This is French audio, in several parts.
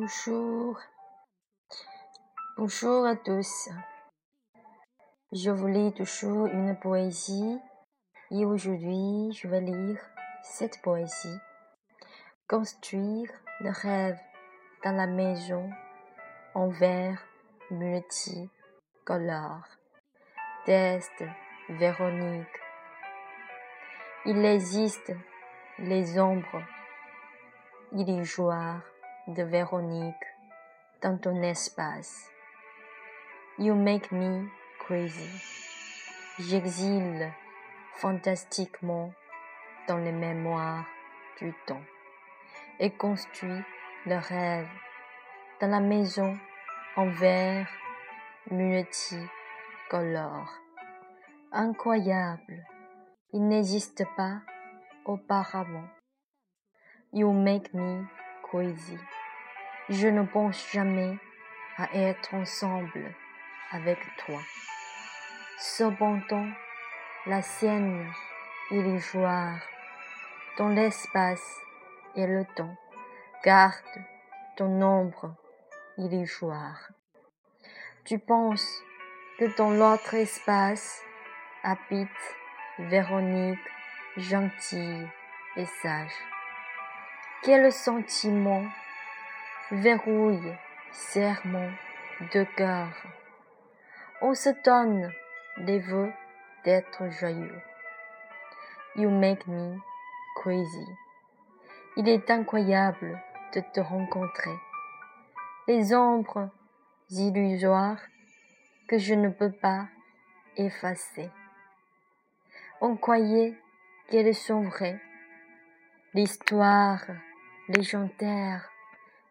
Bonjour. Bonjour à tous. Je vous lis toujours une poésie et aujourd'hui je vais lire cette poésie. Construire le rêve dans la maison en verre multicolore. Test Véronique. Il existe les ombres illusoires de Véronique dans ton espace. You make me crazy. J'exile fantastiquement dans les mémoires du temps et construis le rêve dans la maison en verre multicolore. Incroyable, il n'existe pas auparavant. You make me crazy. Je ne pense jamais à être ensemble avec toi. Cependant, la scène illusoire dans l'espace et le temps garde ton ombre illusoire. Tu penses que dans l'autre espace habite Véronique gentille et sage. Quel sentiment verrouille serment de cœur. On se donne des vœux d'être joyeux. You make me crazy. Il est incroyable de te rencontrer. Les ombres illusoires que je ne peux pas effacer. On croyait qu'elles sont vraies. L'histoire légendaire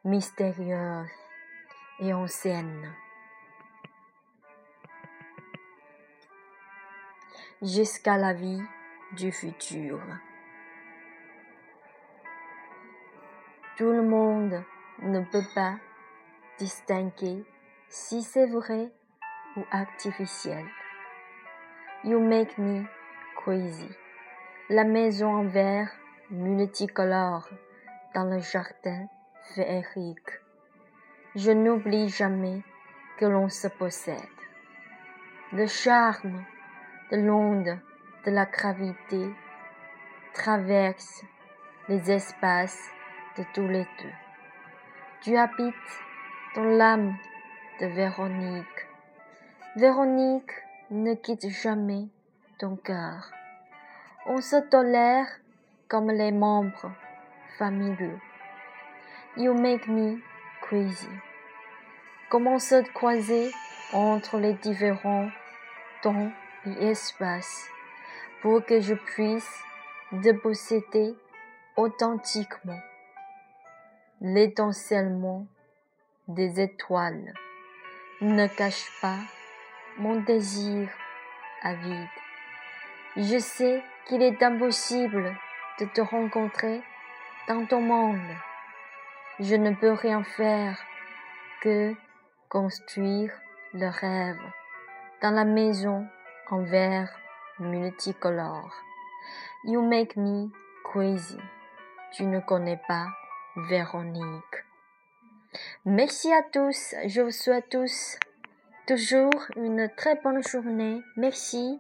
mystérieuse et ancienne. Jusqu'à la vie du futur. Tout le monde ne peut pas distinguer si c'est vrai ou artificiel. You make me crazy. La maison en verre multicolore dans le jardin féerique. Je n'oublie jamais que l'on se possède. Le charme de l'onde de la gravité traverse les espaces de tous les deux. Tu habites dans l'âme de Véronique. Véronique ne quitte jamais ton cœur. On se tolère comme les membres familiaux. You make me crazy. Comment se croiser entre les différents temps et espaces pour que je puisse te posséder authentiquement l'étincellement des étoiles? Ne cache pas mon désir avide. Je sais qu'il est impossible de te rencontrer dans ton monde je ne peux rien faire que construire le rêve dans la maison en verre multicolore. You make me crazy. Tu ne connais pas Véronique. Merci à tous. Je vous souhaite tous toujours une très bonne journée. Merci.